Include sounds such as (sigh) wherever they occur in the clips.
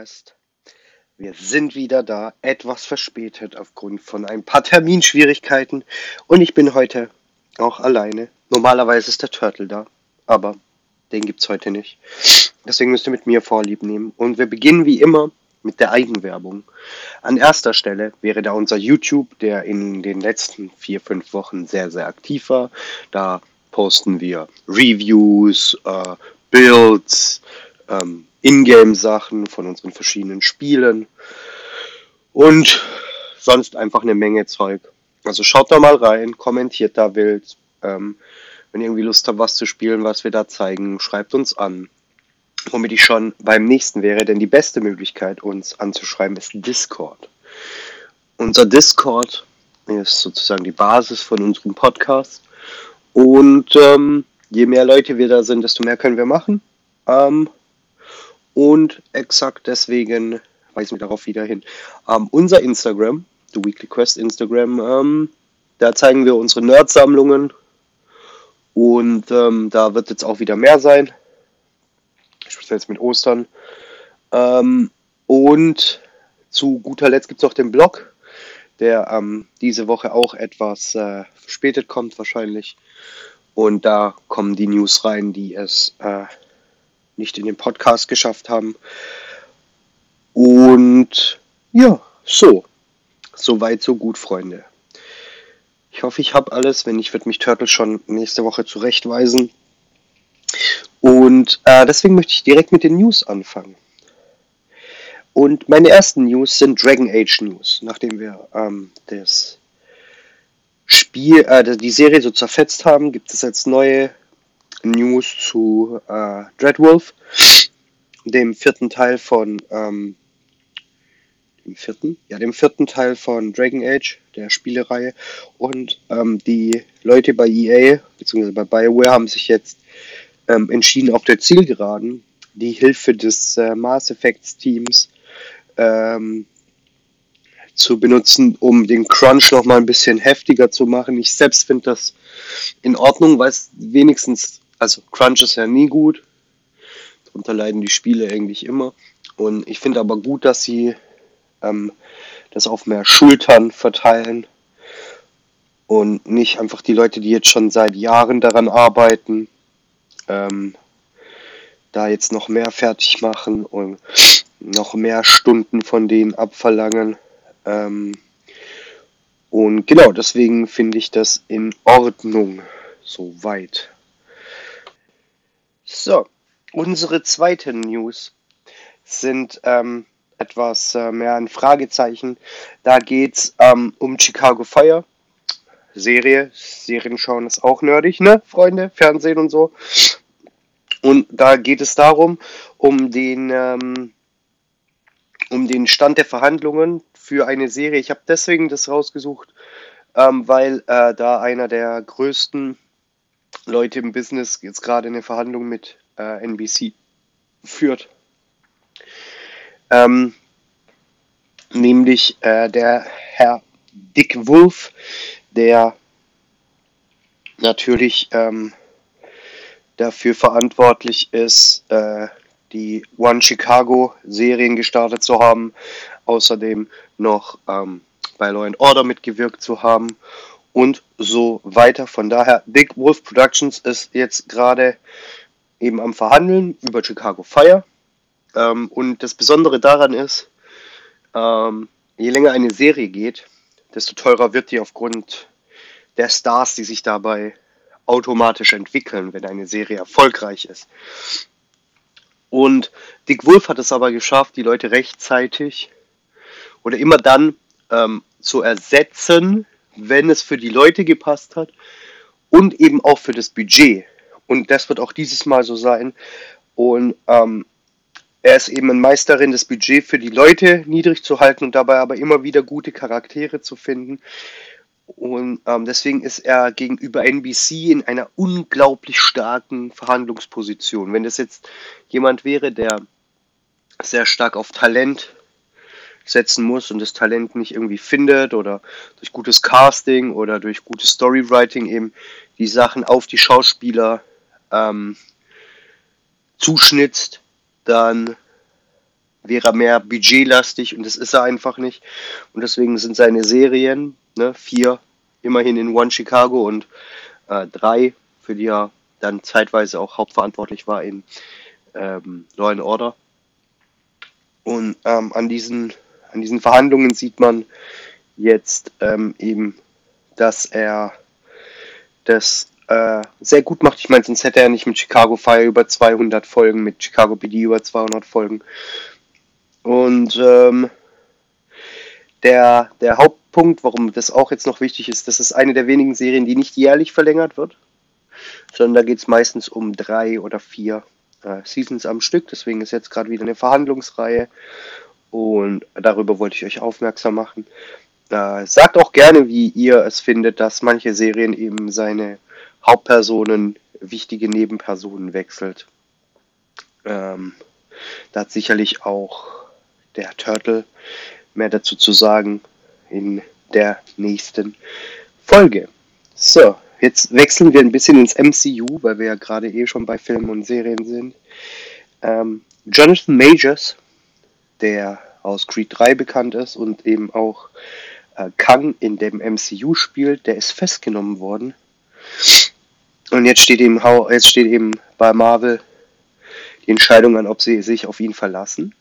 Quest. Wir sind wieder da, etwas verspätet aufgrund von ein paar Terminschwierigkeiten und ich bin heute auch alleine. Normalerweise ist der Turtle da, aber den gibt's heute nicht. Deswegen müsst ihr mit mir Vorlieb nehmen. Und wir beginnen wie immer mit der Eigenwerbung. An erster Stelle wäre da unser YouTube, der in den letzten vier, fünf Wochen sehr, sehr aktiv war. Da posten wir Reviews, äh, Builds, ähm, Ingame-Sachen von unseren verschiedenen Spielen und sonst einfach eine Menge Zeug. Also schaut da mal rein, kommentiert da wild. Ähm, wenn ihr irgendwie Lust habt, was zu spielen, was wir da zeigen, schreibt uns an. Womit ich schon beim nächsten wäre, denn die beste Möglichkeit, uns anzuschreiben, ist Discord. Unser Discord ist sozusagen die Basis von unserem Podcast. Und ähm, je mehr Leute wir da sind, desto mehr können wir machen. Ähm, und exakt deswegen weisen wir darauf wieder hin. Ähm, unser Instagram, The Weekly Quest Instagram, ähm, da zeigen wir unsere Nerd-Sammlungen. Und ähm, da wird jetzt auch wieder mehr sein. Speziell jetzt mit Ostern. Ähm, und zu guter Letzt gibt es noch den Blog, der ähm, diese Woche auch etwas äh, verspätet kommt wahrscheinlich. Und da kommen die News rein, die es äh, nicht in den Podcast geschafft haben. Und ja, so. So weit, so gut, Freunde. Ich hoffe, ich habe alles. Wenn nicht, wird mich Turtle schon nächste Woche zurechtweisen. Und äh, deswegen möchte ich direkt mit den News anfangen. Und meine ersten News sind Dragon Age News, nachdem wir ähm, das Spiel, äh, die Serie so zerfetzt haben, gibt es jetzt neue News zu äh, Dreadwolf, dem vierten Teil von ähm, dem vierten, ja dem vierten Teil von Dragon Age, der Spielereihe. Und ähm, die Leute bei EA bzw. bei Bioware haben sich jetzt ähm, entschieden, auf der Zielgeraden die Hilfe des äh, Mass Effects Teams ähm, zu benutzen, um den Crunch noch mal ein bisschen heftiger zu machen. Ich selbst finde das in Ordnung, weil es wenigstens, also Crunch ist ja nie gut. Darunter leiden die Spiele eigentlich immer. Und ich finde aber gut, dass sie ähm, das auf mehr Schultern verteilen und nicht einfach die Leute, die jetzt schon seit Jahren daran arbeiten, ähm, da jetzt noch mehr fertig machen und noch mehr Stunden von denen abverlangen. Ähm, und genau, deswegen finde ich das in Ordnung soweit. So, unsere zweite News sind ähm, etwas äh, mehr ein Fragezeichen. Da geht es ähm, um Chicago Fire. Serie, Serien schauen ist auch nerdig, ne, Freunde? Fernsehen und so. Und da geht es darum, um den ähm, um den Stand der Verhandlungen für eine Serie. Ich habe deswegen das rausgesucht, ähm, weil äh, da einer der größten Leute im Business jetzt gerade eine Verhandlung mit äh, NBC führt. Ähm, nämlich äh, der Herr Dick Wolf, der natürlich ähm, dafür verantwortlich ist, äh, die One Chicago Serien gestartet zu haben, außerdem noch ähm, bei Law and Order mitgewirkt zu haben und so weiter. Von daher, Big Wolf Productions ist jetzt gerade eben am Verhandeln über Chicago Fire. Ähm, und das Besondere daran ist, ähm, je länger eine Serie geht, desto teurer wird die aufgrund der Stars, die sich dabei automatisch entwickeln, wenn eine Serie erfolgreich ist. Und Dick Wolf hat es aber geschafft, die Leute rechtzeitig oder immer dann ähm, zu ersetzen, wenn es für die Leute gepasst hat und eben auch für das Budget. Und das wird auch dieses Mal so sein. Und ähm, er ist eben ein Meisterin, das Budget für die Leute niedrig zu halten und dabei aber immer wieder gute Charaktere zu finden. Und ähm, deswegen ist er gegenüber NBC in einer unglaublich starken Verhandlungsposition. Wenn das jetzt jemand wäre, der sehr stark auf Talent setzen muss und das Talent nicht irgendwie findet oder durch gutes Casting oder durch gutes Storywriting eben die Sachen auf die Schauspieler ähm, zuschnitzt, dann wäre er mehr budgetlastig und das ist er einfach nicht. Und deswegen sind seine Serien, ne, vier immerhin in One Chicago und äh, drei, für die er dann zeitweise auch hauptverantwortlich war in ähm, Law and Order. Und ähm, an, diesen, an diesen Verhandlungen sieht man jetzt ähm, eben, dass er das äh, sehr gut macht. Ich meine, sonst hätte er nicht mit Chicago Fire über 200 Folgen, mit Chicago PD über 200 Folgen. Und ähm, der, der Hauptpunkt, warum das auch jetzt noch wichtig ist, das ist eine der wenigen Serien, die nicht jährlich verlängert wird, sondern da geht es meistens um drei oder vier äh, Seasons am Stück. Deswegen ist jetzt gerade wieder eine Verhandlungsreihe und darüber wollte ich euch aufmerksam machen. Äh, sagt auch gerne, wie ihr es findet, dass manche Serien eben seine Hauptpersonen, wichtige Nebenpersonen wechselt. Ähm, da hat sicherlich auch der Turtle mehr dazu zu sagen in der nächsten Folge. So, jetzt wechseln wir ein bisschen ins MCU, weil wir ja gerade eh schon bei Filmen und Serien sind. Ähm, Jonathan Majors, der aus Creed 3 bekannt ist und eben auch äh, Kang in dem MCU spielt, der ist festgenommen worden. Und jetzt steht eben, jetzt steht eben bei Marvel die Entscheidung an, ob sie sich auf ihn verlassen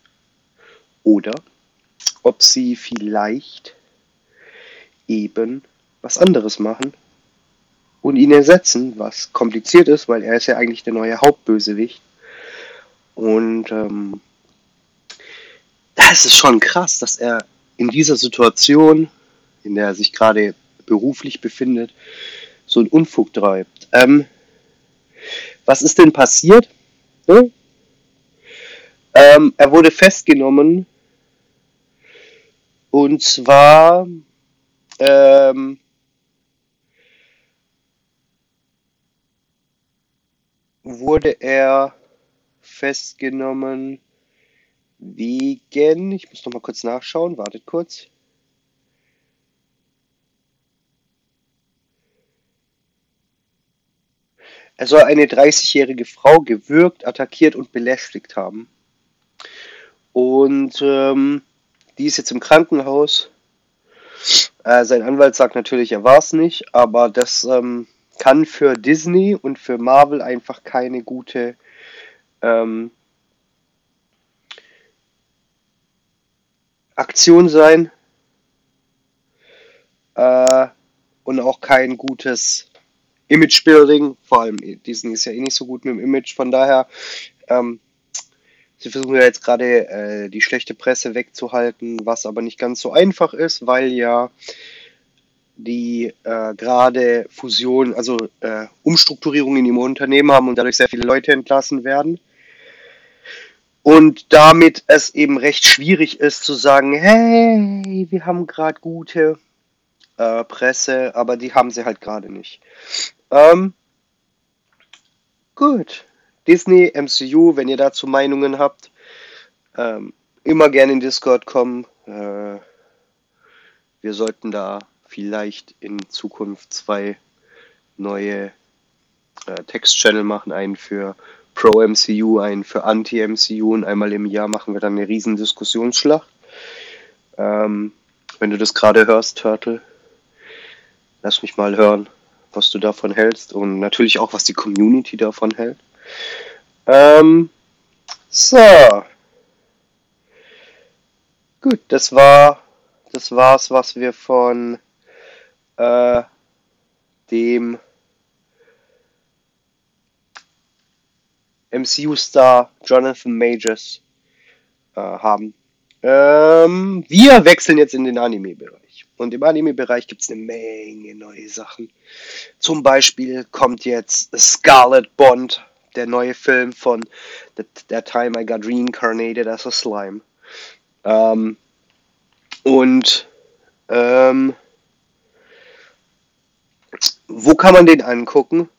oder ob sie vielleicht eben was anderes machen und ihn ersetzen, was kompliziert ist, weil er ist ja eigentlich der neue Hauptbösewicht. Und ähm, das ist schon krass, dass er in dieser Situation, in der er sich gerade beruflich befindet, so einen Unfug treibt. Ähm, was ist denn passiert? Hm? Ähm, er wurde festgenommen und zwar ähm, wurde er festgenommen wegen, ich muss noch mal kurz nachschauen, wartet kurz. Er soll eine 30-jährige Frau gewürgt, attackiert und belästigt haben. Und ähm, die ist jetzt im Krankenhaus. Äh, sein Anwalt sagt natürlich, er war es nicht, aber das ähm, kann für Disney und für Marvel einfach keine gute ähm, Aktion sein. Äh, und auch kein gutes Image-Building. Vor allem Disney ist ja eh nicht so gut mit dem Image. Von daher ähm, Sie versuchen ja jetzt gerade äh, die schlechte Presse wegzuhalten, was aber nicht ganz so einfach ist, weil ja die äh, gerade Fusion, also äh, Umstrukturierungen im Unternehmen haben und dadurch sehr viele Leute entlassen werden. Und damit es eben recht schwierig ist zu sagen, hey, wir haben gerade gute äh, Presse, aber die haben sie halt gerade nicht. Ähm, gut. Disney, MCU, wenn ihr dazu Meinungen habt, ähm, immer gerne in Discord kommen. Äh, wir sollten da vielleicht in Zukunft zwei neue äh, Text-Channel machen, einen für Pro-MCU, einen für Anti-MCU und einmal im Jahr machen wir dann eine riesen Diskussionsschlacht. Ähm, wenn du das gerade hörst, Turtle, lass mich mal hören, was du davon hältst und natürlich auch, was die Community davon hält. Ähm, so. Gut, das war das war's, was wir von äh, dem MCU-Star Jonathan Majors äh, haben. Ähm, wir wechseln jetzt in den Anime-Bereich. Und im Anime-Bereich gibt es eine Menge neue Sachen. Zum Beispiel kommt jetzt Scarlet Bond der neue Film von The, That Time I Got Reincarnated as a Slime. Ähm, und ähm, wo kann man den angucken?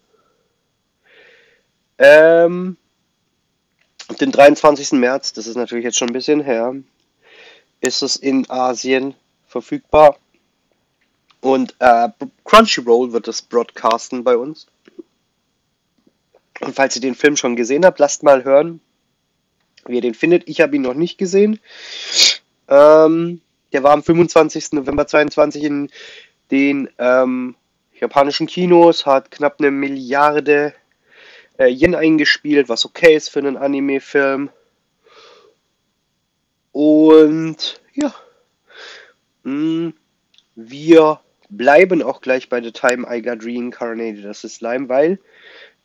Ähm, den 23. März, das ist natürlich jetzt schon ein bisschen her, ist es in Asien verfügbar. Und äh, Crunchyroll wird das broadcasten bei uns. Und falls ihr den Film schon gesehen habt, lasst mal hören, wie ihr den findet. Ich habe ihn noch nicht gesehen. Ähm, der war am 25. November 22 in den ähm, japanischen Kinos, hat knapp eine Milliarde äh, Yen eingespielt, was okay ist für einen Anime-Film. Und ja, mh, mm, wir bleiben auch gleich bei The Time I Got Reincarnated, das ist Slime, weil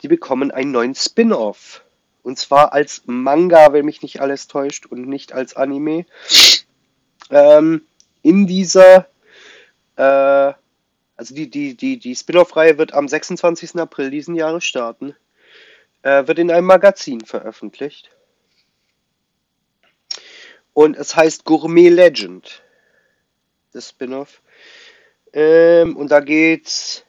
die bekommen einen neuen Spin-off. Und zwar als Manga, wenn mich nicht alles täuscht, und nicht als Anime. Ähm, in dieser, äh, also die, die, die, die Spin-off-Reihe wird am 26. April diesen Jahres starten. Äh, wird in einem Magazin veröffentlicht. Und es heißt Gourmet Legend. Das Spin-off. Ähm, und da geht's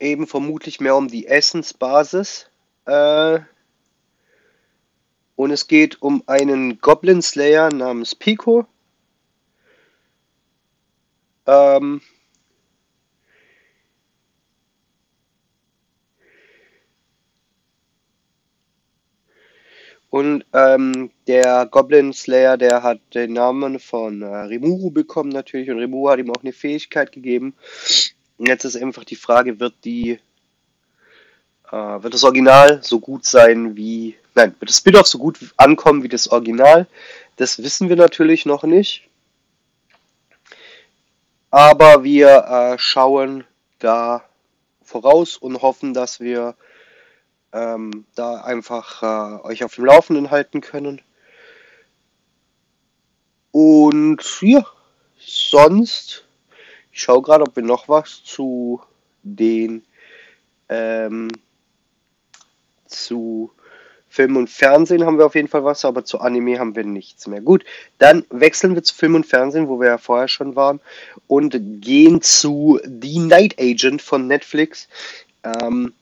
eben vermutlich mehr um die Essensbasis. Äh, und es geht um einen Goblin Slayer namens Pico. Ähm, Und ähm, der Goblin Slayer, der hat den Namen von äh, Rimuru bekommen natürlich und Rimuru hat ihm auch eine Fähigkeit gegeben. Und jetzt ist einfach die Frage, wird die äh, wird das Original so gut sein wie nein, wird das Spin-off so gut ankommen wie das Original? Das wissen wir natürlich noch nicht. Aber wir äh, schauen da voraus und hoffen, dass wir ähm, da einfach äh, euch auf dem Laufenden halten können. Und ja, sonst, ich schaue gerade, ob wir noch was zu den ähm, zu Film und Fernsehen haben wir auf jeden Fall was, aber zu Anime haben wir nichts mehr. Gut, dann wechseln wir zu Film und Fernsehen, wo wir ja vorher schon waren, und gehen zu The Night Agent von Netflix. Ähm,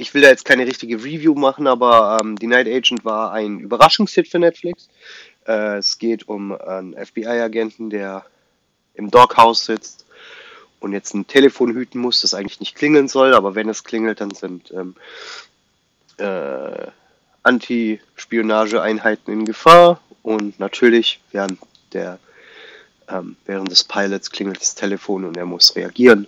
ich will da jetzt keine richtige Review machen, aber ähm, The Night Agent war ein Überraschungshit für Netflix. Äh, es geht um einen FBI-Agenten, der im Doghouse sitzt und jetzt ein Telefon hüten muss, das eigentlich nicht klingeln soll, aber wenn es klingelt, dann sind ähm, äh, Anti-Spionage-Einheiten in Gefahr und natürlich während der ähm, während des Pilots klingelt das Telefon und er muss reagieren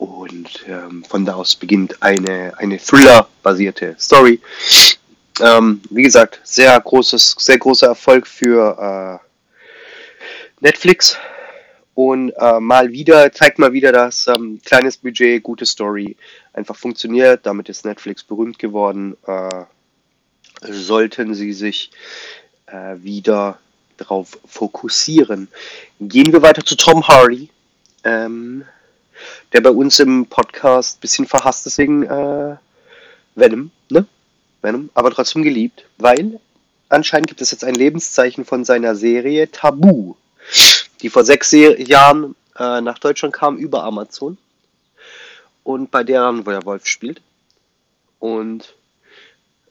und ähm, von da aus beginnt eine, eine Thriller-basierte Story. Ähm, wie gesagt, sehr großes, sehr großer Erfolg für äh, Netflix. Und äh, mal wieder, zeigt mal wieder, dass ähm, kleines Budget, gute Story einfach funktioniert. Damit ist Netflix berühmt geworden. Äh, sollten sie sich äh, wieder darauf fokussieren. Gehen wir weiter zu Tom Hardy. Ähm, der bei uns im Podcast ein bisschen verhasst, deswegen äh, Venom, ne? Venom, aber trotzdem geliebt, weil anscheinend gibt es jetzt ein Lebenszeichen von seiner Serie Tabu, die vor sechs Jahren äh, nach Deutschland kam über Amazon und bei deren wo der Wolf spielt und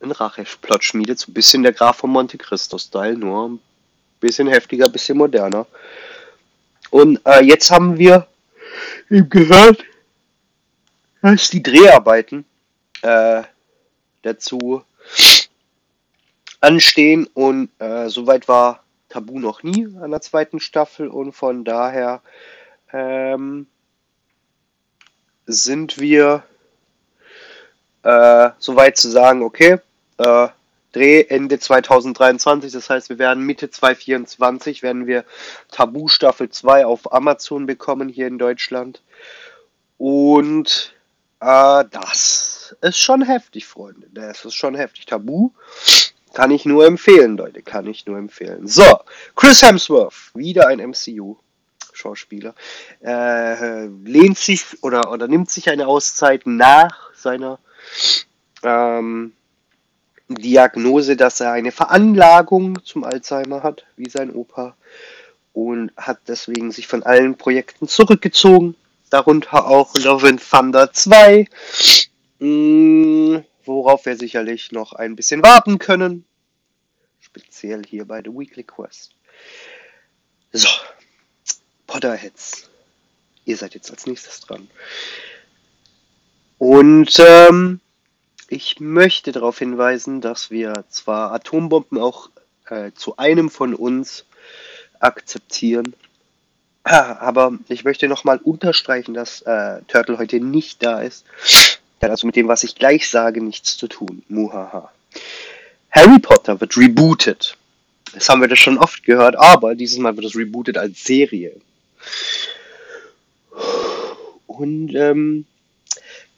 ein Racheplot schmiedet, so ein bisschen der Graf von Monte Cristo-Style, nur ein bisschen heftiger, ein bisschen moderner. Und äh, jetzt haben wir ihm gehört, dass die Dreharbeiten äh, dazu anstehen und äh, soweit war Tabu noch nie an der zweiten Staffel und von daher ähm, sind wir äh, soweit zu sagen, okay, äh, Dreh Ende 2023, das heißt, wir werden Mitte 2024 werden wir Tabu Staffel 2 auf Amazon bekommen hier in Deutschland. Und äh, das ist schon heftig, Freunde. Das ist schon heftig. Tabu kann ich nur empfehlen, Leute. Kann ich nur empfehlen. So, Chris Hemsworth, wieder ein MCU. Schauspieler, äh, lehnt sich oder, oder nimmt sich eine Auszeit nach seiner ähm, Diagnose, dass er eine Veranlagung zum Alzheimer hat, wie sein Opa, und hat deswegen sich von allen Projekten zurückgezogen, darunter auch Love and Thunder 2, mh, mm, worauf wir sicherlich noch ein bisschen warten können, speziell hier bei The Weekly Quest. So, Potterheads, ihr seid jetzt als nächstes dran. Und ähm, ich möchte darauf hinweisen, dass wir zwar Atombomben auch äh, zu einem von uns akzeptieren, (clears throat) aber ich möchte nochmal unterstreichen, dass äh, Turtle heute nicht da ist. Hat also mit dem, was ich gleich sage, nichts zu tun. Muhaha. Harry Potter wird rebooted. Das haben wir das schon oft gehört, aber dieses Mal wird es rebootet als Serie. Und ähm,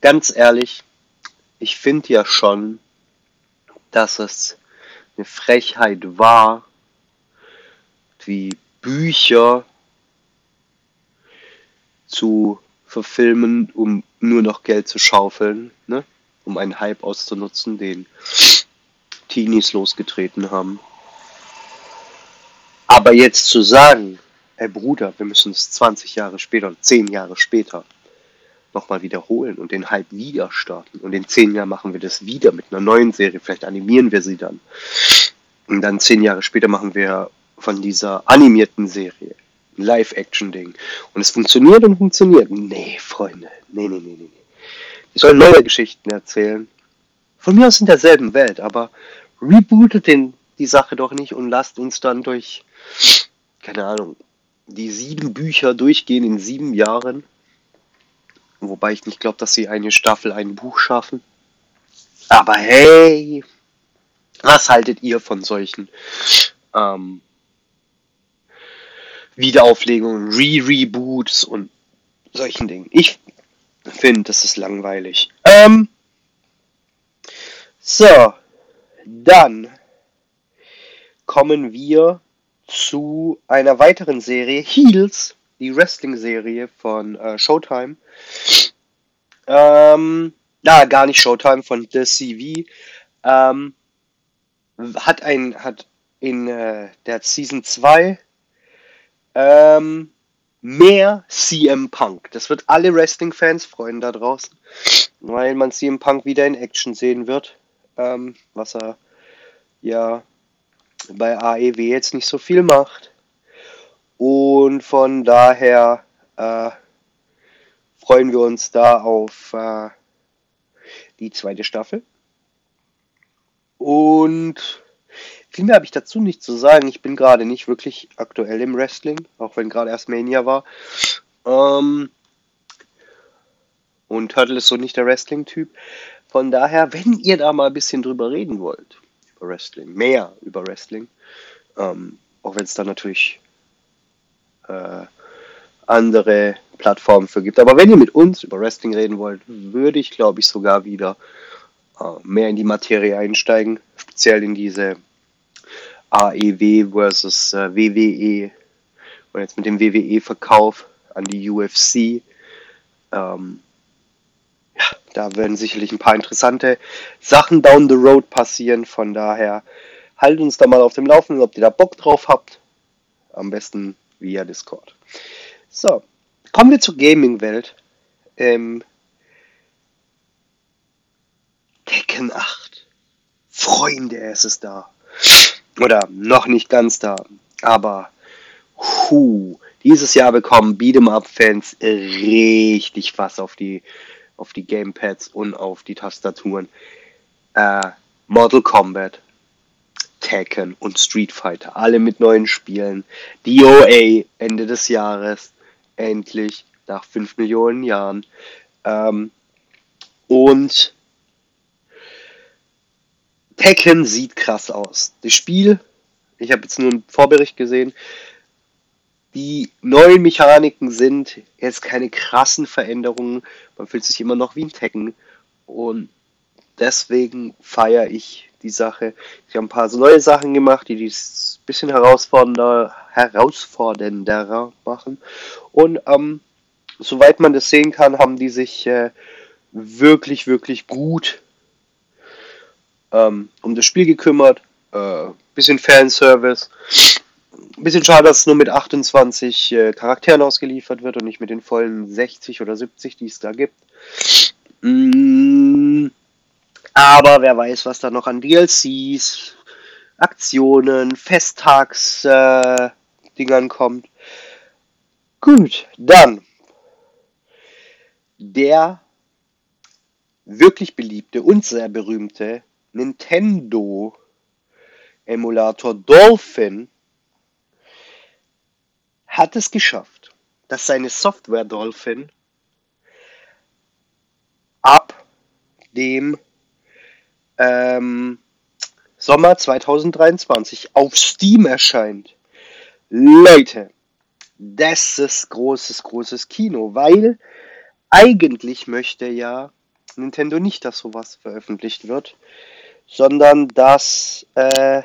ganz ehrlich, ich finde ja schon, dass es eine Frechheit war, wie Bücher zu verfilmen, um nur noch Geld zu schaufeln, ne? um einen Hype auszunutzen, den Teenies losgetreten haben. Aber jetzt zu sagen, ey Bruder, wir müssen es 20 Jahre später oder 10 Jahre später nochmal wiederholen und den Hype wieder starten. Und in zehn Jahren machen wir das wieder mit einer neuen Serie. Vielleicht animieren wir sie dann. Und dann zehn Jahre später machen wir von dieser animierten Serie ein Live-Action-Ding. Und es funktioniert und funktioniert. Nee, Freunde. Nee, nee, nee, nee. Die sollen neue Geschichten erzählen. Von mir aus in derselben Welt, aber rebootet den, die Sache doch nicht und lasst uns dann durch, keine Ahnung, die sieben Bücher durchgehen in sieben Jahren Wobei ich nicht glaube, dass sie eine Staffel, ein Buch schaffen. Aber hey, was haltet ihr von solchen ähm, Wiederauflegungen, Re-Reboots und solchen Dingen? Ich finde, das ist langweilig. Ähm, so, dann kommen wir zu einer weiteren Serie, Heels die Wrestling-Serie von äh, Showtime. Ähm, na, gar nicht Showtime, von The CV. Ähm, hat ein, hat in äh, der Season 2 ähm, mehr CM Punk. Das wird alle Wrestling-Fans freuen da draußen, weil man CM Punk wieder in Action sehen wird, ähm, was er ja bei AEW jetzt nicht so viel macht. Und von daher äh, freuen wir uns da auf äh, die zweite Staffel. Und viel mehr habe ich dazu nicht zu sagen. Ich bin gerade nicht wirklich aktuell im Wrestling, auch wenn gerade erst Mania war. Ähm, und Turtle ist so nicht der Wrestling-Typ. Von daher, wenn ihr da mal ein bisschen drüber reden wollt, über Wrestling, mehr über Wrestling, ähm, auch wenn es da natürlich äh, andere Plattformen für gibt. Aber wenn ihr mit uns über Wrestling reden wollt, würde ich, glaube ich, sogar wieder äh, mehr in die Materie einsteigen, speziell in diese AEW versus äh, WWE und jetzt mit dem WWE-Verkauf an die UFC. Ähm, ja, da werden sicherlich ein paar interessante Sachen down the road passieren. Von daher haltet uns da mal auf dem Laufenden, ob ihr da Bock drauf habt. Am besten via Discord. So, kommen wir zur Gaming-Welt. Ähm, Tekken 8. Freunde, es ist da. Oder noch nicht ganz da. Aber, hu, dieses Jahr bekommen Beat'em-Up-Fans richtig was auf die, auf die Gamepads und auf die Tastaturen. Äh, Mortal Kombat Tekken und Street Fighter, alle mit neuen Spielen. DOA Ende des Jahres, endlich, nach 5 Millionen Jahren. Ähm, und Tekken sieht krass aus. Das Spiel, ich habe jetzt nur einen Vorbericht gesehen, die neuen Mechaniken sind jetzt keine krassen Veränderungen. Man fühlt sich immer noch wie ein Tekken. Und deswegen feiere ich die Sache. Ich habe ein paar neue Sachen gemacht, die dies ein bisschen herausfordernder, herausfordernder machen. Und ähm, soweit man das sehen kann, haben die sich äh, wirklich, wirklich gut ähm, um das Spiel gekümmert. Äh, bisschen Fanservice. Bisschen schade, dass es nur mit 28 äh, Charakteren ausgeliefert wird und nicht mit den vollen 60 oder 70, die es da gibt. Mm, aber wer weiß, was da noch an DLCs, Aktionen, Festtags-Dingern äh, kommt. Gut, dann der wirklich beliebte und sehr berühmte Nintendo Emulator Dolphin hat es geschafft, dass seine Software Dolphin ab dem ähm, Sommer 2023 auf Steam erscheint. Leute, das ist großes, großes Kino, weil eigentlich möchte ja Nintendo nicht, dass sowas veröffentlicht wird, sondern dass äh,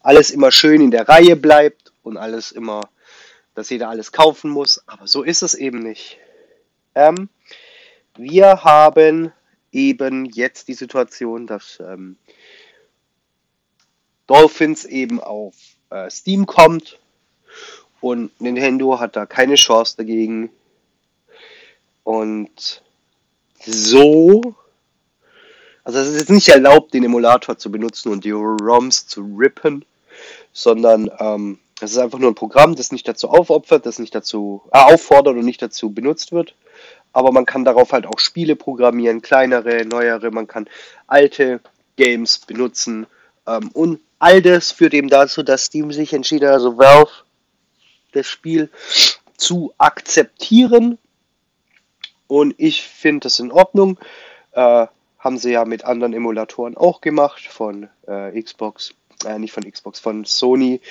alles immer schön in der Reihe bleibt und alles immer, dass jeder alles kaufen muss. Aber so ist es eben nicht. Ähm, wir haben eben jetzt die Situation, dass ähm, Dolphins eben auf äh, Steam kommt und Nintendo hat da keine Chance dagegen. Und so, also es ist jetzt nicht erlaubt, den Emulator zu benutzen und die ROMs zu rippen, sondern ähm, es ist einfach nur ein Programm, das nicht dazu aufopfert, das nicht dazu äh, auffordert und nicht dazu benutzt wird. Aber man kann darauf halt auch Spiele programmieren, kleinere, neuere, man kann alte Games benutzen. Ähm, und all das führt eben dazu, dass Steam sich entschieden hat, also Valve das Spiel zu akzeptieren. Und ich finde das in Ordnung. Äh, haben sie ja mit anderen Emulatoren auch gemacht, von äh, Xbox, äh, nicht von Xbox, von Sony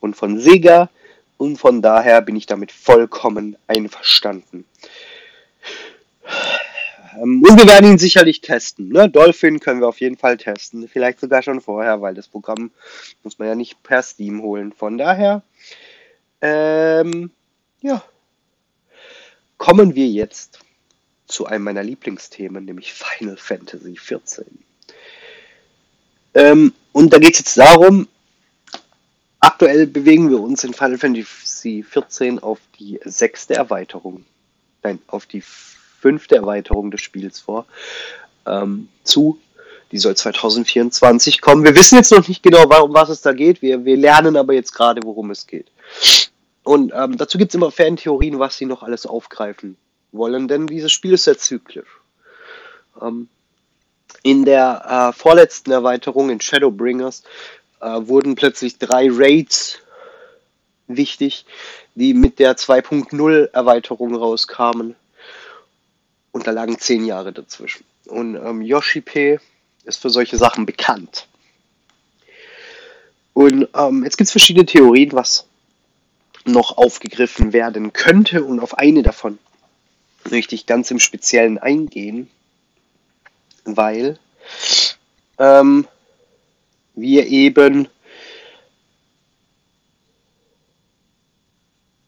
und von Sega. Und von daher bin ich damit vollkommen einverstanden. Ähm, und wir werden ihn sicherlich testen. Ne? Dolphin können wir auf jeden Fall testen. Vielleicht sogar schon vorher, weil das Programm muss man ja nicht per Steam holen. Von daher ähm, ja. Kommen wir jetzt zu einem meiner Lieblingsthemen, nämlich Final Fantasy XIV. Ähm, und da geht es jetzt darum, aktuell bewegen wir uns in Final Fantasy XIV auf die sechste Erweiterung, nein, auf die fünfte Erweiterung des Spiels vor, ähm, zu. Die soll 2024 kommen. Wir wissen jetzt noch nicht genau, um was es da geht. Wir, wir lernen aber jetzt gerade, worum es geht. Und ähm, dazu gibt es immer Fan-Theorien, was sie noch alles aufgreifen wollen, denn dieses Spiel ist sehr zyklisch. Ähm, in der äh, vorletzten Erweiterung in Shadowbringers äh, wurden plötzlich drei Raids wichtig, die mit der 2.0 Erweiterung rauskamen. Und da lagen zehn Jahre dazwischen. Und ähm, Yoshi P ist für solche Sachen bekannt. Und ähm, jetzt gibt es verschiedene Theorien, was noch aufgegriffen werden könnte. Und auf eine davon möchte ich ganz im Speziellen eingehen, weil ähm, wir eben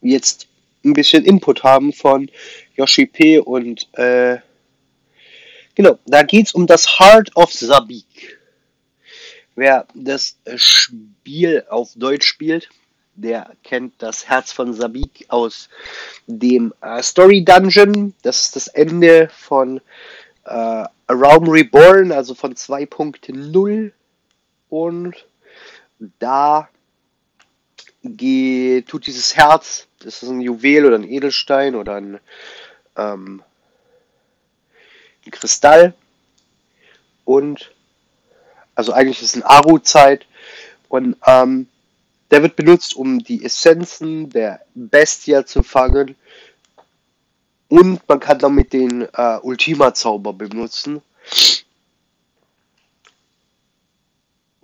jetzt ein bisschen Input haben von Yoshi P. und äh, genau, da geht es um das Heart of Sabik. Wer das Spiel auf Deutsch spielt, der kennt das Herz von Sabik aus dem äh, Story Dungeon. Das ist das Ende von äh, Realm Reborn, also von 2.0. Und da geht, tut dieses Herz, das ist ein Juwel oder ein Edelstein oder ein, ähm, ein Kristall. Und also eigentlich ist es ein Aru-Zeit. Und ähm, der wird benutzt, um die Essenzen der Bestia zu fangen. Und man kann damit den äh, Ultima-Zauber benutzen.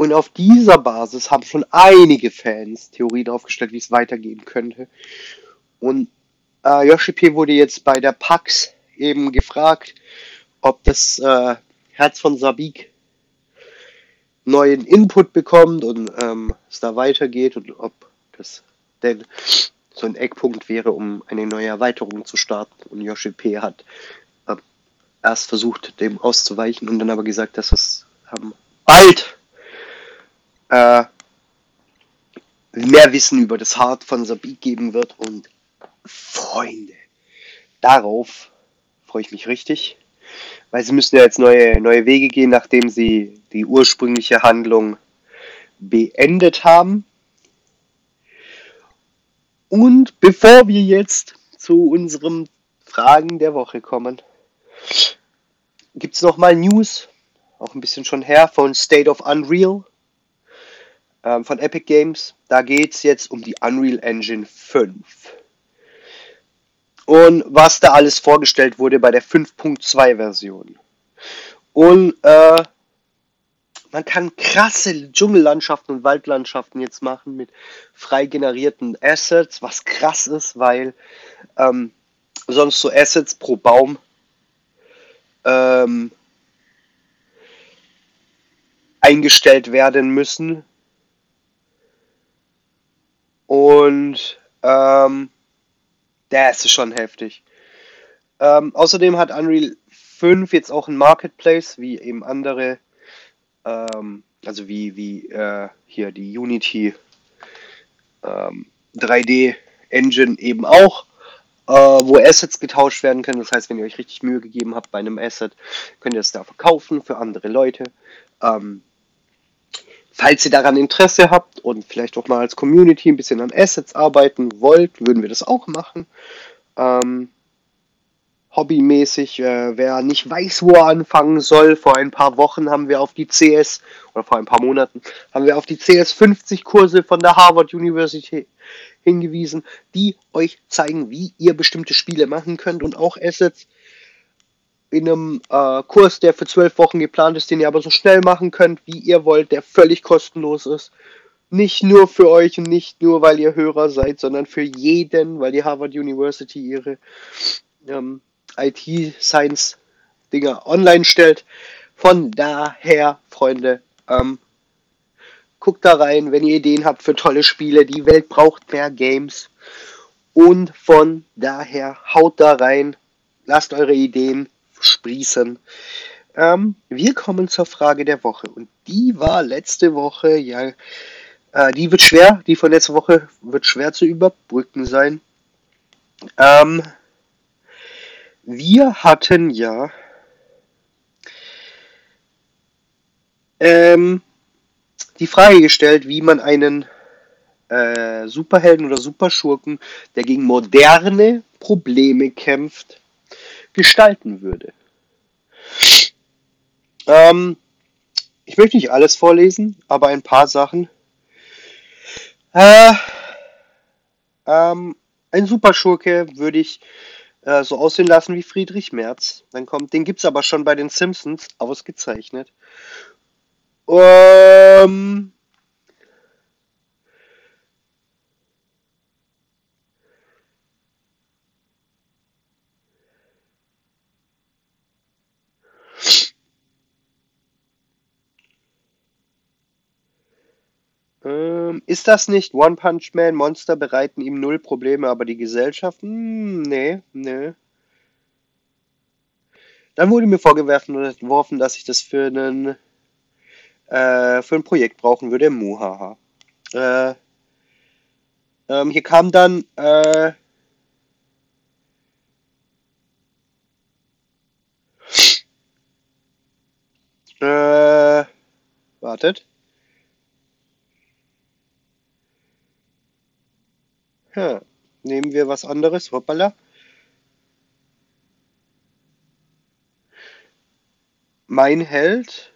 Und auf dieser Basis haben schon einige Fans Theorien aufgestellt, wie es weitergehen könnte. Und äh, Yoshi P. wurde jetzt bei der PAX eben gefragt, ob das äh, Herz von Sabik neuen Input bekommt und ähm, es da weitergeht und ob das denn so ein Eckpunkt wäre, um eine neue Erweiterung zu starten. Und Yoshi P. hat äh, erst versucht, dem auszuweichen und dann aber gesagt, dass es ähm, bald äh, mehr Wissen über das Hard von Sabik geben wird. Und Freunde, darauf freue ich mich richtig. Weil sie müssen ja jetzt neue, neue Wege gehen, nachdem sie die ursprüngliche Handlung beendet haben. Und bevor wir jetzt zu unseren Fragen der Woche kommen, gibt es nochmal News, auch ein bisschen schon her, von State of Unreal ähm, von Epic Games. Da geht es jetzt um die Unreal Engine 5. Und was da alles vorgestellt wurde bei der 5.2 Version. Und äh, man kann krasse Dschungellandschaften und Waldlandschaften jetzt machen mit frei generierten Assets, was krass ist, weil ähm, sonst so Assets pro Baum ähm, eingestellt werden müssen. Und ähm, das ist schon heftig. Ähm, außerdem hat Unreal 5 jetzt auch ein Marketplace, wie eben andere, ähm, also wie, wie äh, hier die Unity 3D ähm, Engine eben auch äh, wo Assets getauscht werden können. Das heißt, wenn ihr euch richtig Mühe gegeben habt bei einem Asset, könnt ihr es da verkaufen für andere Leute. Ähm, falls ihr daran Interesse habt und vielleicht auch mal als Community ein bisschen an Assets arbeiten wollt, würden wir das auch machen. Ähm, hobbymäßig, äh, wer nicht weiß, wo er anfangen soll, vor ein paar Wochen haben wir auf die CS, oder vor ein paar Monaten, haben wir auf die CS 50 Kurse von der Harvard University hingewiesen, die euch zeigen, wie ihr bestimmte Spiele machen könnt und auch Assets in einem äh, Kurs, der für zwölf Wochen geplant ist, den ihr aber so schnell machen könnt, wie ihr wollt, der völlig kostenlos ist. Nicht nur für euch und nicht nur, weil ihr Hörer seid, sondern für jeden, weil die Harvard University ihre ähm, IT-Science-Dinger online stellt. Von daher, Freunde, ähm, guckt da rein, wenn ihr Ideen habt für tolle Spiele. Die Welt braucht mehr Games. Und von daher, haut da rein, lasst eure Ideen sprießen. Ähm, wir kommen zur Frage der Woche. Und die war letzte Woche, ja, äh, die wird schwer, die von letzter Woche wird schwer zu überbrücken sein. Ähm, wir hatten ja ähm, die Frage gestellt, wie man einen äh, Superhelden oder Superschurken, der gegen moderne Probleme kämpft, gestalten würde. Ähm, ich möchte nicht alles vorlesen, aber ein paar Sachen. Äh, ähm, ein Superschurke würde ich äh, so aussehen lassen wie Friedrich Merz. Dann kommt, den gibt es aber schon bei den Simpsons ausgezeichnet. Ähm, Ähm, ist das nicht One Punch Man? Monster bereiten ihm null Probleme, aber die Gesellschaft? Hm, nee, nee. Dann wurde mir vorgeworfen, dass ich das für einen äh, für ein Projekt brauchen würde. Muhaha. Äh, ähm, hier kam dann äh, äh, wartet. Ja, nehmen wir was anderes. Hoppala. Mein Held.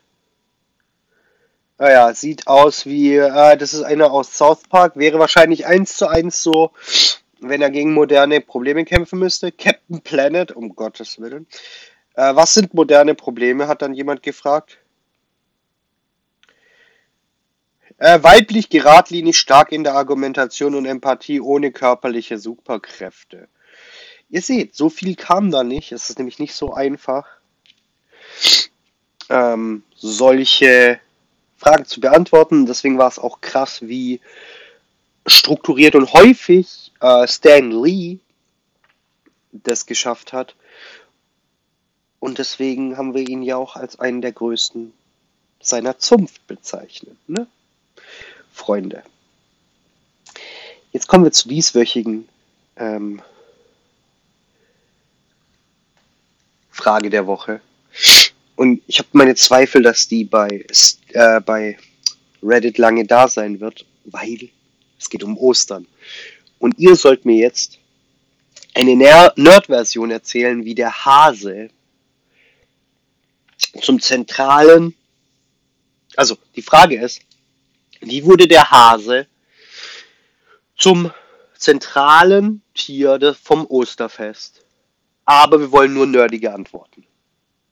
Ah ja, sieht aus wie, äh, das ist einer aus South Park, wäre wahrscheinlich eins zu eins so, wenn er gegen moderne Probleme kämpfen müsste. Captain Planet, um Gottes Willen. Äh, was sind moderne Probleme, hat dann jemand gefragt. Äh, weiblich, geradlinig, stark in der Argumentation und Empathie, ohne körperliche Superkräfte. Ihr seht, so viel kam da nicht. Es ist nämlich nicht so einfach, ähm, solche Fragen zu beantworten. Deswegen war es auch krass, wie strukturiert und häufig äh, Stan Lee das geschafft hat. Und deswegen haben wir ihn ja auch als einen der größten seiner Zunft bezeichnen. Ne? Freunde. Jetzt kommen wir zu dieswöchigen ähm, Frage der Woche. Und ich habe meine Zweifel, dass die bei, äh, bei Reddit lange da sein wird, weil es geht um Ostern. Und ihr sollt mir jetzt eine Nerd-Version erzählen, wie der Hase zum zentralen, also die Frage ist, wie wurde der Hase zum zentralen Tier vom Osterfest? Aber wir wollen nur nerdige Antworten.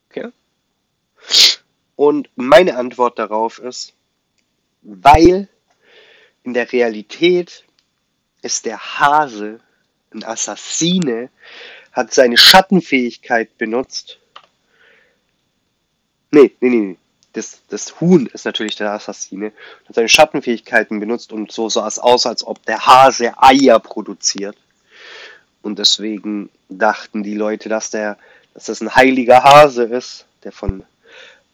Okay? Und meine Antwort darauf ist, weil in der Realität ist der Hase ein Assassine, hat seine Schattenfähigkeit benutzt. Nee, nee, nee, das, das Huhn ist natürlich der Assassine, hat seine Schattenfähigkeiten benutzt und so sah es aus, als ob der Hase Eier produziert. Und deswegen dachten die Leute, dass, der, dass das ein heiliger Hase ist, der von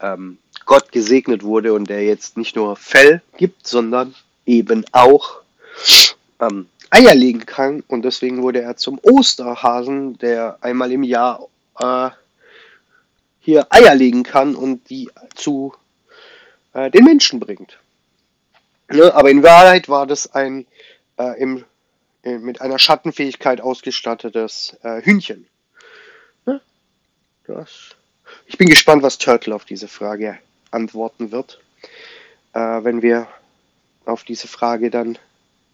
ähm, Gott gesegnet wurde und der jetzt nicht nur Fell gibt, sondern eben auch ähm, Eier legen kann. Und deswegen wurde er zum Osterhasen, der einmal im Jahr äh, hier Eier legen kann und die zu äh, den Menschen bringt. Ne? Aber in Wahrheit war das ein äh, im, äh, mit einer Schattenfähigkeit ausgestattetes äh, Hühnchen. Ne? Das. Ich bin gespannt, was Turtle auf diese Frage antworten wird, äh, wenn wir auf diese Frage dann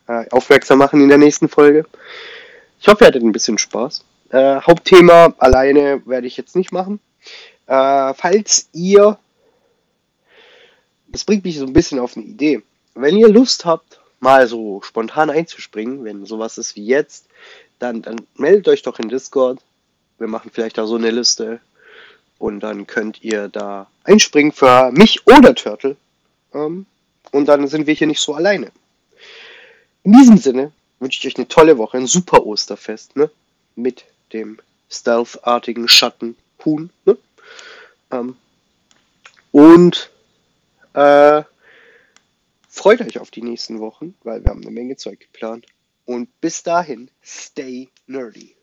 äh, aufmerksam machen in der nächsten Folge. Ich hoffe, ihr hattet ein bisschen Spaß. Hauptthema alleine werde ich jetzt nicht machen. Äh, falls ihr, das bringt mich so ein bisschen auf eine Idee, wenn ihr Lust habt, mal so spontan einzuspringen, wenn sowas ist wie jetzt, dann, dann meldet euch doch in Discord. Wir machen vielleicht da so eine Liste und dann könnt ihr da einspringen für mich oder Turtle. Ähm, und dann sind wir hier nicht so alleine. In diesem Sinne wünsche ich euch eine tolle Woche, ein super Osterfest, ne? Mit dem stealth-artigen Schatten Huhn, ne? Ähm, und äh, freut euch auf die nächsten Wochen, weil wir haben eine Menge Zeug geplant. Und bis dahin, stay nerdy.